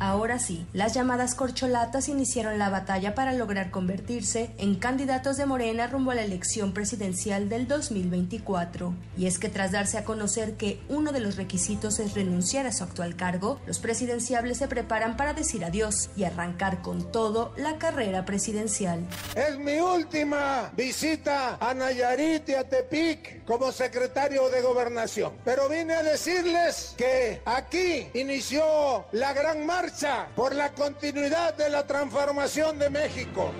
Ahora sí, las llamadas corcholatas iniciaron la batalla para lograr convertirse en candidatos de Morena rumbo a la elección presidencial del 2024. Y es que tras darse a conocer que uno de los requisitos es renunciar a su actual cargo, los presidenciables se preparan para decir adiós y arrancar con todo la carrera presidencial. Es mi última visita a Nayarit y a Tepic como secretario de gobernación. Pero vine a decirles que aquí inició la gran marcha por la continuidad de la transformación de México.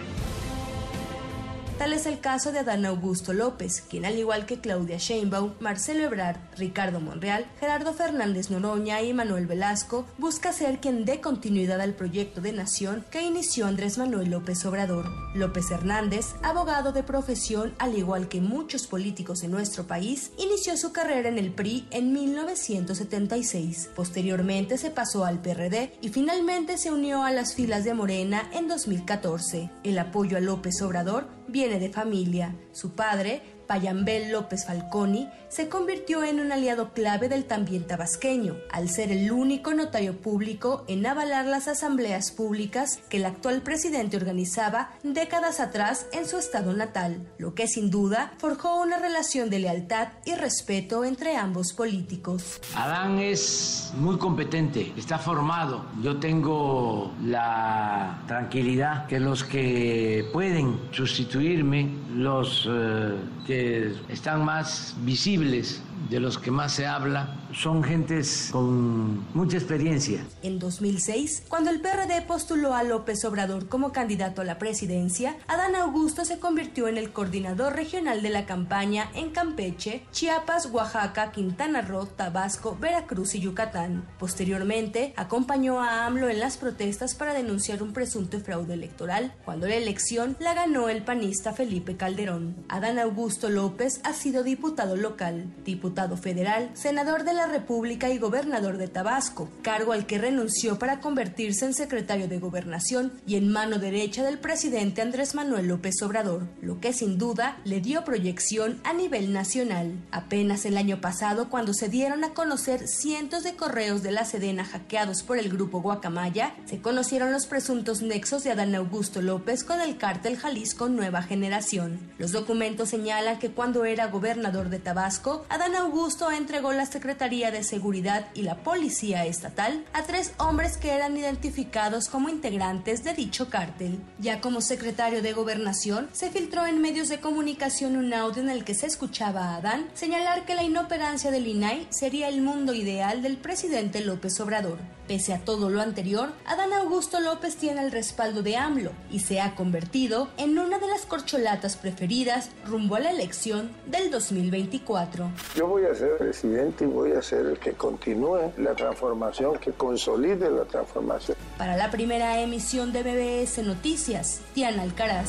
Tal es el caso de Adán Augusto López, quien al igual que Claudia Sheinbaum, Marcelo Ebrard, Ricardo Monreal, Gerardo Fernández Noroña y Manuel Velasco, busca ser quien dé continuidad al proyecto de nación que inició Andrés Manuel López Obrador. López Hernández, abogado de profesión al igual que muchos políticos en nuestro país, inició su carrera en el PRI en 1976. Posteriormente se pasó al PRD y finalmente se unió a las filas de Morena en 2014. El apoyo a López Obrador viene de familia. Su padre, Payambel López Falconi, se convirtió en un aliado clave del también tabasqueño, al ser el único notario público en avalar las asambleas públicas que el actual presidente organizaba décadas atrás en su estado natal, lo que sin duda forjó una relación de lealtad y respeto entre ambos políticos. Adán es muy competente, está formado. Yo tengo la tranquilidad que los que pueden sustituirme, los eh, que están más visibles de los que más se habla son gentes con mucha experiencia. En 2006, cuando el PRD postuló a López Obrador como candidato a la presidencia, Adán Augusto se convirtió en el coordinador regional de la campaña en Campeche, Chiapas, Oaxaca, Quintana Roo, Tabasco, Veracruz y Yucatán. Posteriormente, acompañó a AMLO en las protestas para denunciar un presunto fraude electoral, cuando la elección la ganó el panista Felipe Calderón. Adán Augusto López ha sido diputado local, diputado federal, senador de la República y gobernador de Tabasco, cargo al que renunció para convertirse en secretario de Gobernación y en mano derecha del presidente Andrés Manuel López Obrador, lo que sin duda le dio proyección a nivel nacional. Apenas el año pasado, cuando se dieron a conocer cientos de correos de la Sedena hackeados por el grupo Guacamaya, se conocieron los presuntos nexos de Adán Augusto López con el cártel Jalisco Nueva Generación. Los documentos señalan que cuando era gobernador de Tabasco, Adán Augusto entregó la Secretaría de Seguridad y la Policía Estatal a tres hombres que eran identificados como integrantes de dicho cártel. Ya como secretario de Gobernación, se filtró en medios de comunicación un audio en el que se escuchaba a Adán señalar que la inoperancia del INAI sería el mundo ideal del presidente López Obrador. Pese a todo lo anterior, Adán Augusto López tiene el respaldo de AMLO y se ha convertido en una de las corcholatas preferidas rumbo a la elección del 2024. Yo voy a ser presidente y voy a ser el que continúe la transformación, que consolide la transformación. Para la primera emisión de BBS Noticias, Tiana Alcaraz.